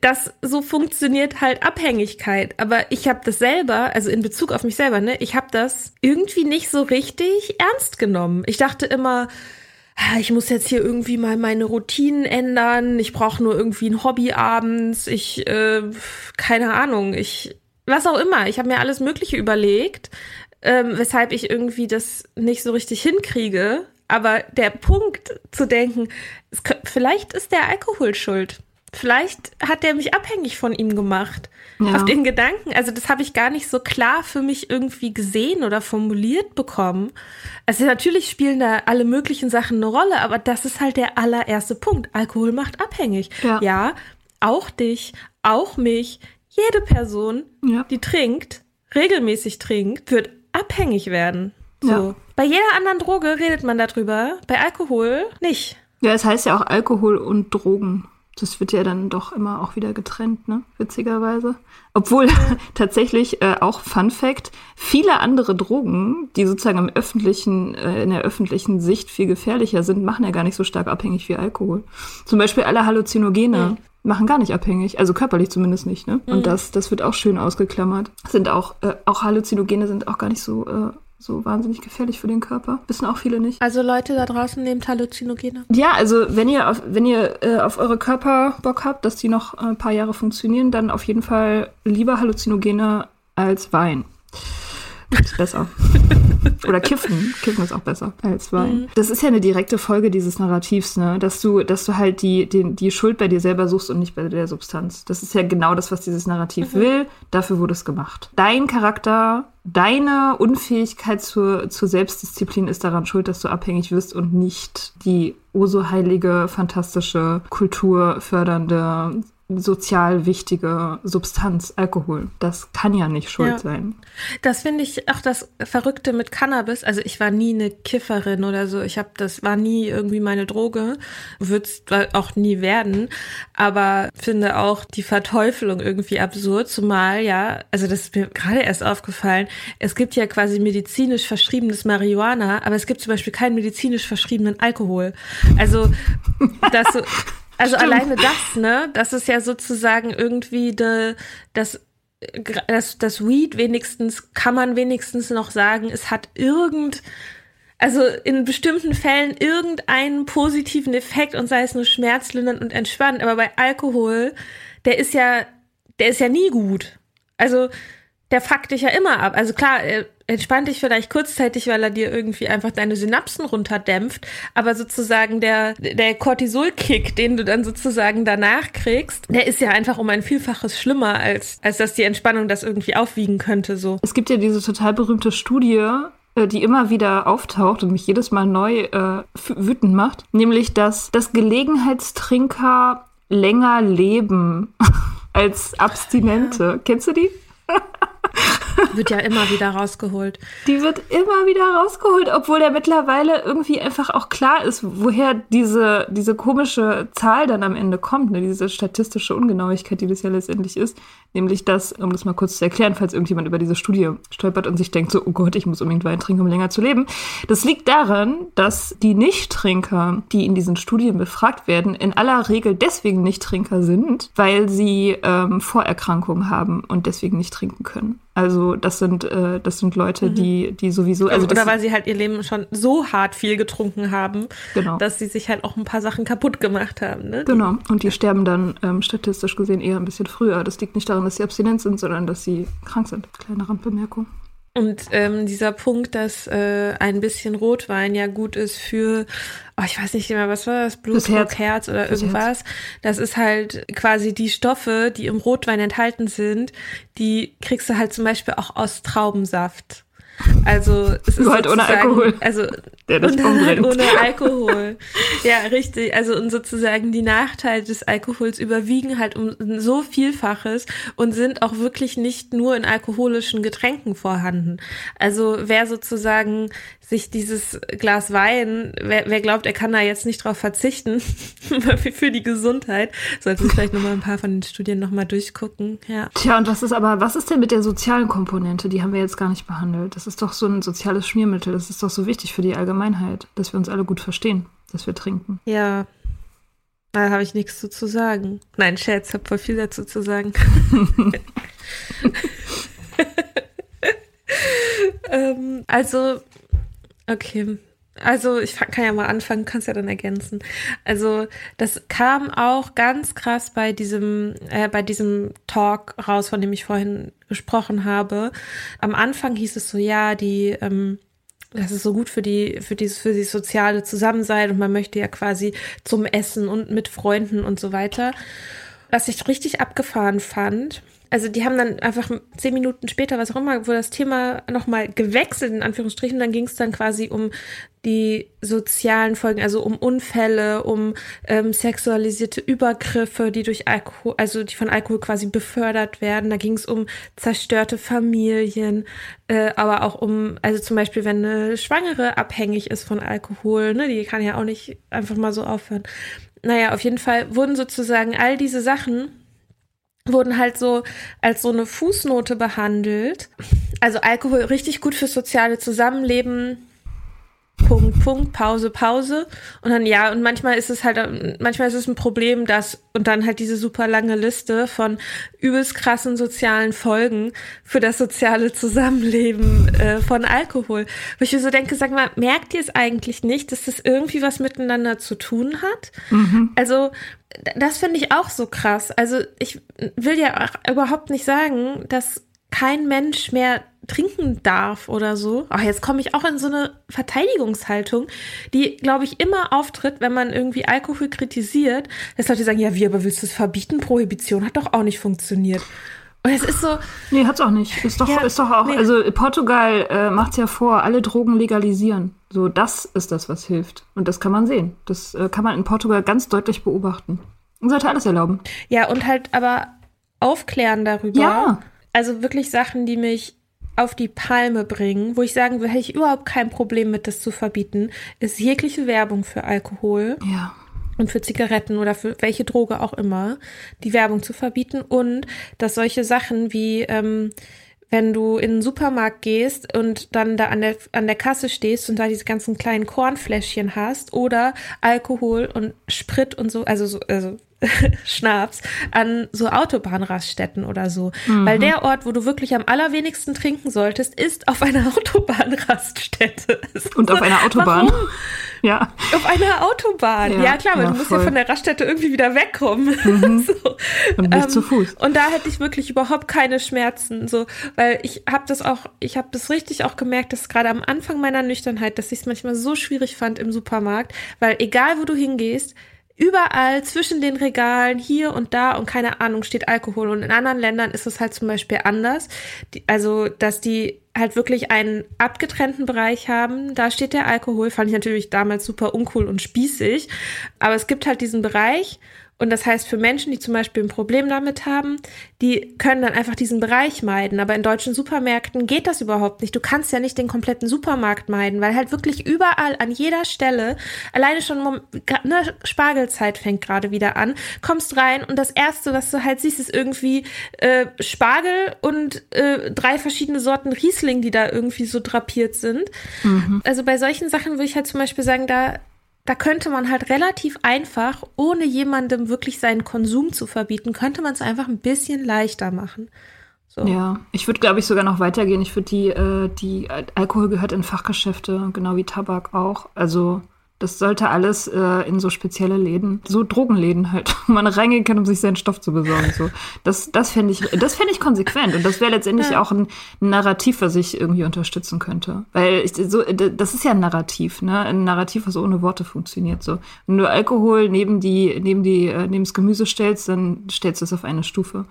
das so funktioniert halt Abhängigkeit. Aber ich habe das selber, also in Bezug auf mich selber, ne, ich habe das irgendwie nicht so richtig ernst genommen. Ich dachte immer, ich muss jetzt hier irgendwie mal meine Routinen ändern, ich brauche nur irgendwie ein Hobby abends, ich, äh, keine Ahnung, ich, was auch immer, ich habe mir alles Mögliche überlegt, ähm, weshalb ich irgendwie das nicht so richtig hinkriege. Aber der Punkt zu denken, es, vielleicht ist der Alkohol schuld. vielleicht hat der mich abhängig von ihm gemacht. Ja. Auf den Gedanken. Also das habe ich gar nicht so klar für mich irgendwie gesehen oder formuliert bekommen. Also natürlich spielen da alle möglichen Sachen eine Rolle, aber das ist halt der allererste Punkt. Alkohol macht abhängig. Ja. ja auch dich, auch mich, jede Person, Ja. die trinkt, regelmäßig trinkt, wird abhängig werden. So. Bei jeder anderen Droge redet man darüber, bei Alkohol nicht. Ja, es heißt ja auch Alkohol und Drogen. Das wird ja dann doch immer auch wieder getrennt, ne? Witzigerweise. Obwohl tatsächlich äh, auch Fun Fact, viele andere Drogen, die sozusagen im öffentlichen, äh, in der öffentlichen Sicht viel gefährlicher sind, machen ja gar nicht so stark abhängig wie Alkohol. Zum Beispiel alle Halluzinogene machen gar nicht abhängig, also körperlich zumindest nicht, ne? Und das, das wird auch schön ausgeklammert. Sind auch, äh, auch Halluzinogene sind auch gar nicht so, äh, so wahnsinnig gefährlich für den Körper. Wissen auch viele nicht. Also Leute da draußen nehmt Halluzinogene. Ja, also wenn ihr auf, wenn ihr äh, auf eure Körper Bock habt, dass die noch ein paar Jahre funktionieren, dann auf jeden Fall lieber Halluzinogene als Wein. Ist besser. Oder Kiffen. Kiffen ist auch besser als Wein. Das ist ja eine direkte Folge dieses Narrativs, ne? Dass du, dass du halt die, die, die Schuld bei dir selber suchst und nicht bei der Substanz. Das ist ja genau das, was dieses Narrativ will. Dafür wurde es gemacht. Dein Charakter, deine Unfähigkeit zur, zur Selbstdisziplin ist daran schuld, dass du abhängig wirst und nicht die o so heilige, fantastische, kulturfördernde, sozial wichtige Substanz, Alkohol. Das kann ja nicht schuld Ja. sein. Das finde ich auch das Verrückte mit Cannabis. Also ich war nie eine Kifferin oder so. Ich habe das war nie irgendwie meine Droge, wird es auch nie werden. Aber finde auch die Verteufelung irgendwie absurd. Zumal ja, also das ist mir gerade erst aufgefallen. Es gibt ja quasi medizinisch verschriebenes Marihuana, aber es gibt zum Beispiel keinen medizinisch verschriebenen Alkohol. Also das so. Also alleine das, ne? Das ist ja sozusagen irgendwie de, das das, das Weed wenigstens, kann man wenigstens noch sagen, es hat irgend, also in bestimmten Fällen irgendeinen positiven Effekt und sei es nur schmerzlindernd und entspannend, aber bei Alkohol, der ist ja, der ist ja nie gut. Also der fuckt dich ja immer ab. Also klar, er entspannt dich vielleicht kurzzeitig, weil er dir irgendwie einfach deine Synapsen runterdämpft, aber sozusagen der, der Cortisol-Kick, den du dann sozusagen danach kriegst, der ist ja einfach um ein Vielfaches schlimmer, als, als dass die Entspannung das irgendwie aufwiegen könnte, so. Es gibt ja diese total berühmte Studie, äh, die immer wieder auftaucht und mich jedes Mal neu äh, wütend macht, nämlich dass, dass Gelegenheitstrinker länger leben als Abstinente. Kennst du die? Wird ja immer wieder rausgeholt. Die wird immer wieder rausgeholt, obwohl ja mittlerweile irgendwie einfach auch klar ist, woher diese, diese komische Zahl dann am Ende kommt, ne? diese statistische Ungenauigkeit, die das ja letztendlich ist. Nämlich das, um das mal kurz zu erklären, falls irgendjemand über diese Studie stolpert und sich denkt, so, oh Gott, ich muss unbedingt Wein trinken, um länger zu leben. Das liegt daran, dass die Nichttrinker, die in diesen Studien befragt werden, in aller Regel deswegen Nichttrinker sind, weil sie ähm, Vorerkrankungen haben und deswegen nicht trinken können. Also das sind, äh, das sind Leute, die, die sowieso, also Oder weil sie halt ihr Leben schon so hart viel getrunken haben, Genau. dass sie sich halt auch ein paar Sachen kaputt gemacht haben. Ne? Genau. Und die sterben dann ähm, statistisch gesehen eher ein bisschen früher. Das liegt nicht daran, dass sie abstinent sind, sondern dass sie krank sind. Kleine Randbemerkung. Und ähm, dieser Punkt, dass äh, ein bisschen Rotwein ja gut ist für, oh, ich weiß nicht mehr, was war das, Blutdruck, Herz. Herz. oder Fürs irgendwas. Das ist halt quasi die Stoffe, die im Rotwein enthalten sind, die kriegst du halt zum Beispiel auch aus Traubensaft. Also es ist halt ohne Alkohol. Also Der das halt ohne Alkohol. ja, richtig. Also und sozusagen die Nachteile des Alkohols überwiegen halt um so Vielfaches und sind auch wirklich nicht nur in alkoholischen Getränken vorhanden. Also wer sozusagen sich dieses Glas Wein, wer, wer glaubt, er kann da jetzt nicht drauf verzichten für die Gesundheit, sollte sich vielleicht nochmal ein paar von den Studien nochmal durchgucken. Ja. Tja, und was ist aber, was ist denn mit der sozialen Komponente? Die haben wir jetzt gar nicht behandelt. Das ist doch so ein soziales Schmiermittel. Das ist doch so wichtig für die Allgemeinheit, dass wir uns alle gut verstehen, dass wir trinken. Ja. Da habe ich nichts zu, zu sagen. Nein, Scherz, habe voll viel dazu zu sagen. ähm, also, okay. Also, ich kann ja mal anfangen, kannst ja dann ergänzen. Also, das kam auch ganz krass bei diesem, äh, bei diesem Talk raus, von dem ich vorhin gesprochen habe. Am Anfang hieß es so, ja, die, ähm, das ist so gut für die, für dieses, für die soziale Zusammensein und man möchte ja quasi zum Essen und mit Freunden und so weiter. Was ich richtig abgefahren fand, also die haben dann einfach zehn Minuten später, was auch immer, wo das Thema nochmal gewechselt, in Anführungsstrichen, dann ging es dann quasi um die sozialen Folgen, also um Unfälle, um ähm, sexualisierte Übergriffe, die durch Alkohol, also die von Alkohol quasi befördert werden. Da ging es um zerstörte Familien, äh, aber auch um, also zum Beispiel, wenn eine Schwangere abhängig ist von Alkohol, ne, die kann ja auch nicht einfach mal so aufhören. Naja, auf jeden Fall wurden sozusagen all diese Sachen wurden halt so als so eine Fußnote behandelt. Also Alkohol richtig gut fürs soziale Zusammenleben. Punkt, Punkt, Pause, Pause. Und dann ja, und manchmal ist es halt, manchmal ist es ein Problem, dass, und dann halt diese super lange Liste von übelst krassen sozialen Folgen für das soziale Zusammenleben äh, von Alkohol. Wo ich mir so denke, sag mal, merkt ihr es eigentlich nicht, dass das irgendwie was miteinander zu tun hat? Mhm. Also, das finde ich auch so krass. Also ich will ja überhaupt nicht sagen, dass kein Mensch mehr trinken darf oder so. Ach, jetzt komme ich auch in so eine Verteidigungshaltung, die, glaube ich, immer auftritt, wenn man irgendwie Alkohol kritisiert, dass Leute sagen, ja, wie, aber willst du es verbieten? Prohibition hat doch auch nicht funktioniert. Und es ist so. Nee, hat's auch nicht. Ist doch, ja, ist doch auch. Nee. Also Portugal äh, macht's ja vor, alle Drogen legalisieren. So, das ist das, was hilft. Und das kann man sehen. Das äh, kann man in Portugal ganz deutlich beobachten. Und sollte alles erlauben. Ja, und halt aber aufklären darüber. Ja. Also wirklich Sachen, die mich auf die Palme bringen, wo ich sagen würde, hätte ich überhaupt kein Problem mit, das zu verbieten, ist jegliche Werbung für Alkohol. Ja und für Zigaretten oder für welche Droge auch immer, die Werbung zu verbieten und dass solche Sachen wie ähm, wenn du in den Supermarkt gehst und dann da an der, an der Kasse stehst und da diese ganzen kleinen Kornfläschchen hast oder Alkohol und Sprit und so, also so, also Schnaps an so Autobahnraststätten oder so. Mhm. Weil der Ort, wo du wirklich am allerwenigsten trinken solltest, ist auf einer Autobahnraststätte. Und auf einer Autobahn. Warum? Ja. Auf einer Autobahn. Ja, ja klar, weil ja, du musst voll. ja von der Raststätte irgendwie wieder wegkommen. Mhm. so. Und nicht ähm, zu Fuß. Und da hätte ich wirklich überhaupt keine Schmerzen. So, weil ich habe das auch, ich habe das richtig auch gemerkt, dass gerade am Anfang meiner Nüchternheit, dass ich es manchmal so schwierig fand im Supermarkt, weil egal wo du hingehst, überall zwischen den Regalen, hier und da und keine Ahnung, steht Alkohol. Und in anderen Ländern ist es halt zum Beispiel anders. Die, also, dass die halt wirklich einen abgetrennten Bereich haben. Da steht der Alkohol. Fand ich natürlich damals super uncool und spießig. Aber es gibt halt diesen Bereich und das heißt, für Menschen, die zum Beispiel ein Problem damit haben, die können dann einfach diesen Bereich meiden. Aber in deutschen Supermärkten geht das überhaupt nicht. Du kannst ja nicht den kompletten Supermarkt meiden, weil halt wirklich überall an jeder Stelle, alleine schon eine Spargelzeit fängt gerade wieder an, kommst rein und das erste, was du halt siehst, ist irgendwie äh, Spargel und äh, drei verschiedene Sorten Riesling, die da irgendwie so drapiert sind. Mhm. Also bei solchen Sachen würde ich halt zum Beispiel sagen, da da könnte man halt relativ einfach, ohne jemandem wirklich seinen Konsum zu verbieten, könnte man es einfach ein bisschen leichter machen. So. Ja, ich würde, glaube ich, sogar noch weitergehen. Ich würde die, äh, die Alkohol gehört in Fachgeschäfte, genau wie Tabak auch. Also das sollte alles äh, in so spezielle Läden, so Drogenläden halt, wo man reingehen kann, um sich seinen Stoff zu besorgen. So, das, das fände ich, das fände ich konsequent und das wäre letztendlich ja. auch ein, ein, Narrativ, was ich irgendwie unterstützen könnte, weil ich, so, das ist ja ein Narrativ, ne, ein Narrativ, was ohne Worte funktioniert. So, wenn du Alkohol neben die, neben die, äh, neben das Gemüse stellst, dann stellst du es auf eine Stufe.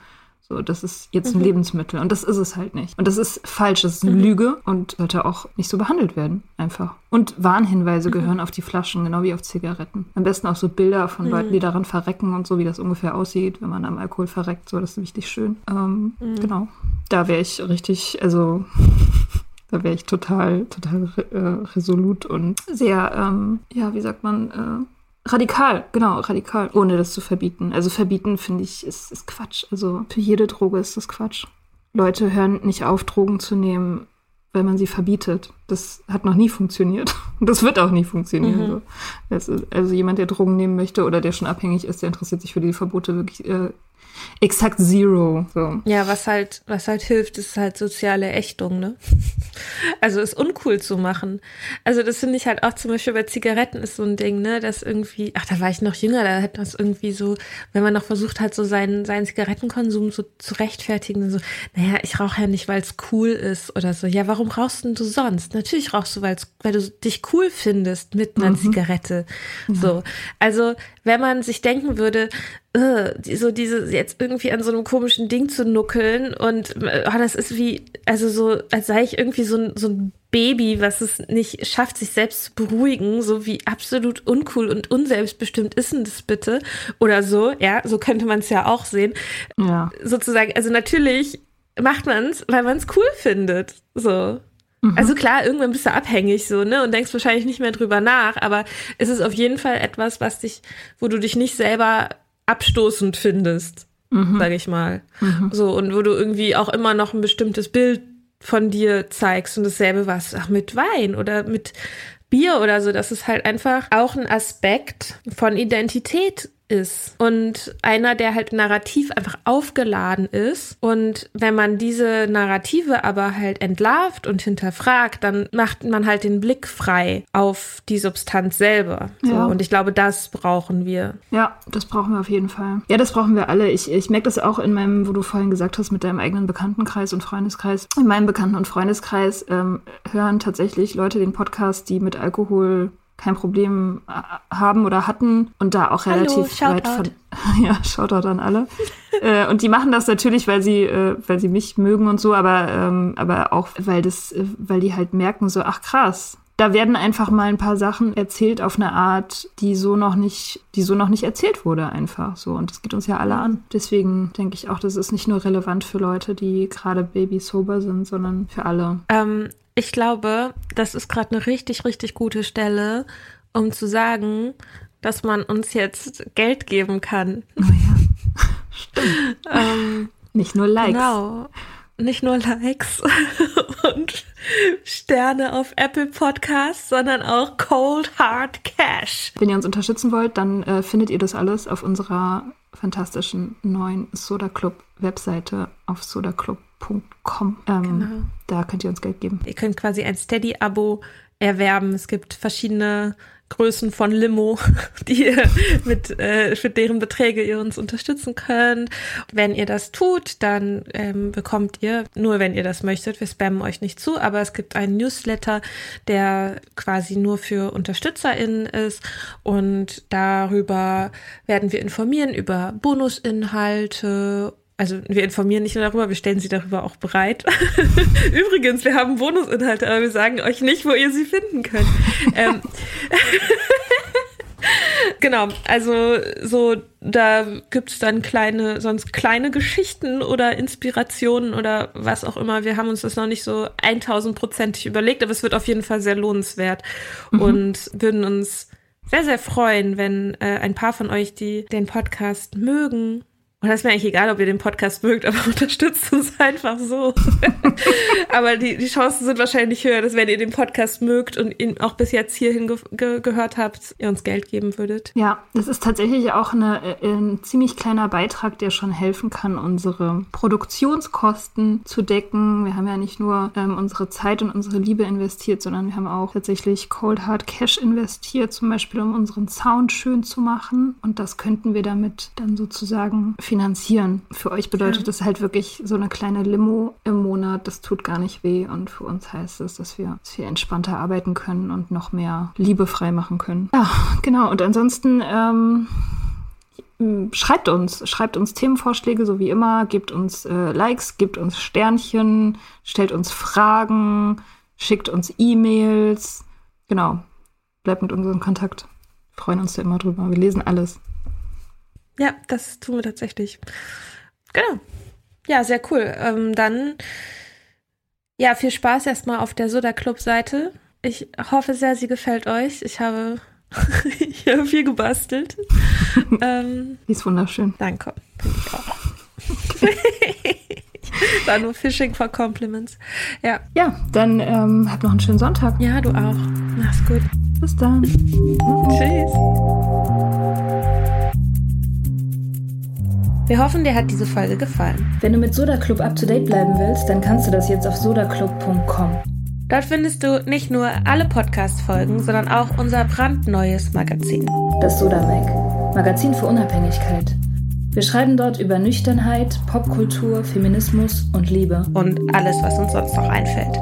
So, das ist jetzt ein mhm. Lebensmittel und das ist es halt nicht. Und das ist falsch, das ist eine mhm. Lüge und sollte auch nicht so behandelt werden, einfach. Und Warnhinweise mhm. gehören auf die Flaschen, genau wie auf Zigaretten. Am besten auch so Bilder von Leuten, die mhm. daran verrecken und so, wie das ungefähr aussieht, wenn man am Alkohol verreckt. So, das ist richtig schön. Ähm, mhm. Genau. Da wäre ich richtig, also da wäre ich total, total äh, resolut und sehr, ähm, ja, wie sagt man, äh, Radikal, genau, radikal, ohne das zu verbieten. Also verbieten, finde ich, ist, ist Quatsch. Also für jede Droge ist das Quatsch. Leute hören nicht auf, Drogen zu nehmen, weil man sie verbietet. Das hat noch nie funktioniert. Das wird auch nie funktionieren. Mhm. So. also jemand, der Drogen nehmen möchte oder der schon abhängig ist, der interessiert sich für die Verbote wirklich äh, exakt zero. So. Ja, was halt, was halt hilft, ist halt soziale Ächtung, ne? Also ist uncool zu machen. Also das finde ich halt auch zum Beispiel bei Zigaretten ist so ein Ding, ne? Das irgendwie, ach, da war ich noch jünger, da hat das irgendwie so, wenn man noch versucht hat, so seinen, seinen Zigarettenkonsum so zu rechtfertigen, so, naja, ich rauche ja nicht, weil es cool ist oder so. Ja, warum rauchst denn du sonst? Natürlich rauchst du, weil's, weil du dich cool findest mit einer mhm. Zigarette. So. Also, wenn man sich denken würde, so diese jetzt irgendwie an so einem komischen Ding zu nuckeln und oh, das ist wie, also so, als sei ich irgendwie so ein, so ein Baby, was es nicht schafft, sich selbst zu beruhigen, so wie absolut uncool und unselbstbestimmt ist denn das bitte? Oder so, ja, so könnte man es ja auch sehen. Ja. Sozusagen, also natürlich macht man es, weil man es cool findet. So. Mhm. Also klar, irgendwann bist du abhängig so, ne? Und denkst wahrscheinlich nicht mehr drüber nach, aber es ist auf jeden Fall etwas, was dich, wo du dich nicht selber abstoßend findest, mhm. sag ich mal. Mhm. So, und wo du irgendwie auch immer noch ein bestimmtes Bild von dir zeigst und dasselbe was, ach, mit Wein oder mit Bier oder so. Das ist halt einfach auch ein Aspekt von Identität ist und einer, der halt narrativ einfach aufgeladen ist. Und wenn man diese Narrative aber halt entlarvt und hinterfragt, dann macht man halt den Blick frei auf die Substanz selber. So. Ja. Und ich glaube, das brauchen wir. Ja, das brauchen wir auf jeden Fall. Ja, das brauchen wir alle. Ich, ich merke das auch in meinem, wo du vorhin gesagt hast, mit deinem eigenen Bekanntenkreis und Freundeskreis. In meinem Bekannten- und Freundeskreis ähm, hören tatsächlich Leute den Podcast, die mit Alkohol kein Problem äh, haben oder hatten und da auch relativ Hallo, weit von ja Shoutout an alle. Äh, und die machen das natürlich weil sie äh, weil sie mich mögen und so aber ähm, aber auch weil das äh, weil die halt merken so ach krass da werden einfach mal ein paar Sachen erzählt auf eine Art, die so noch nicht, die so noch nicht erzählt wurde einfach so. Und das geht uns ja alle an. Deswegen denke ich auch, das ist nicht nur relevant für Leute, die gerade baby sober sind, sondern für alle. Ähm, ich glaube, das ist gerade eine richtig, richtig gute Stelle, um zu sagen, dass man uns jetzt Geld geben kann. Oh ja. Stimmt. ähm, Nicht nur Likes. Genau. Nicht nur Likes und Sterne auf Apple Podcasts, sondern auch Cold Hard Cash. Wenn ihr uns unterstützen wollt, dann äh, findet ihr das alles auf unserer fantastischen neuen Soda Club Webseite auf sodaclub.com. Ähm, genau. Da könnt ihr uns Geld geben. Ihr könnt quasi ein Steady-Abo erwerben. Es gibt verschiedene Größen von Limo, die ihr mit äh, für deren Beträge ihr uns unterstützen könnt. Wenn ihr das tut, dann ähm, bekommt ihr, nur wenn ihr das möchtet, wir spammen euch nicht zu, aber es gibt einen Newsletter, der quasi nur für UnterstützerInnen ist und darüber werden wir informieren über Bonusinhalte also wir informieren nicht nur darüber, wir stellen sie darüber auch bereit. Übrigens, wir haben Bonusinhalte, aber wir sagen euch nicht, wo ihr sie finden könnt. ähm, genau, also so, da gibt's dann kleine, sonst kleine Geschichten oder Inspirationen oder was auch immer. Wir haben uns das noch nicht so 1000-prozentig überlegt, aber es wird auf jeden Fall sehr lohnenswert mhm. und würden uns sehr, sehr freuen, wenn äh, ein paar von euch, die den Podcast mögen, und das ist mir eigentlich egal, ob ihr den Podcast mögt, aber unterstützt uns einfach so. aber die, die Chancen sind wahrscheinlich höher, dass wenn ihr den Podcast mögt und ihn auch bis jetzt hierhin ge ge gehört habt, ihr uns Geld geben würdet. Ja, das ist tatsächlich auch eine, äh, ein ziemlich kleiner Beitrag, der schon helfen kann, unsere Produktionskosten zu decken. Wir haben ja nicht nur ähm, unsere Zeit und unsere Liebe investiert, sondern wir haben auch tatsächlich Cold Hard Cash investiert, zum Beispiel um unseren Sound schön zu machen. Und das könnten wir damit dann sozusagen finanzieren finanzieren. Für euch bedeutet ja. das halt wirklich so eine kleine Limo im Monat. Das tut gar nicht weh. Und für uns heißt es, dass wir, wir entspannter arbeiten können und noch mehr Liebe frei machen können. Ja, genau. Und ansonsten, ähm, schreibt uns, schreibt uns Themenvorschläge, so wie immer, gebt uns äh, Likes, gebt uns Sternchen, stellt uns Fragen, schickt uns E-Mails. Genau, bleibt mit uns in Kontakt. Wir freuen uns da immer drüber. Wir lesen alles. Ja, das tun wir tatsächlich. Genau. Ja, sehr cool. Ähm, dann, ja, viel Spaß erstmal auf der Soda Club Seite. Ich hoffe sehr, sie gefällt euch. Ich habe, habe viel gebastelt. ähm, Die ist wunderschön. Danke. Finde ich auch. War nur Fishing for Compliments. Ja. Ja, dann ähm, habt noch einen schönen Sonntag. Ja, du auch. Mach's gut. Bis dann. Tschüss. Wir hoffen, dir hat diese Folge gefallen. Wenn du mit Soda Club up to date bleiben willst, dann kannst du das jetzt auf sodaclub.com. Dort findest du nicht nur alle Podcast-Folgen, sondern auch unser brandneues Magazin. Das Soda Mag. Magazin für Unabhängigkeit. Wir schreiben dort über Nüchternheit, Popkultur, Feminismus und Liebe. Und alles, was uns sonst noch einfällt.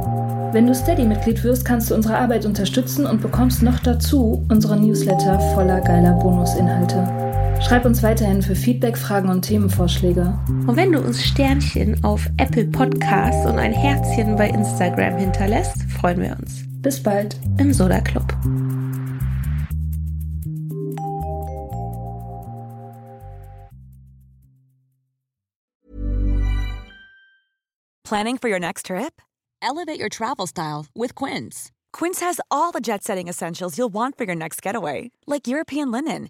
Wenn du Steady-Mitglied wirst, kannst du unsere Arbeit unterstützen und bekommst noch dazu unsere Newsletter voller geiler Bonusinhalte. Schreib uns weiterhin für Feedback, Fragen und Themenvorschläge. Und wenn du uns Sternchen auf Apple Podcasts und ein Herzchen bei Instagram hinterlässt, freuen wir uns. Bis bald im Soda Club. Planning for your next trip? Elevate your travel style with Quince. Quince has all the jet setting essentials you'll want for your next getaway, like European linen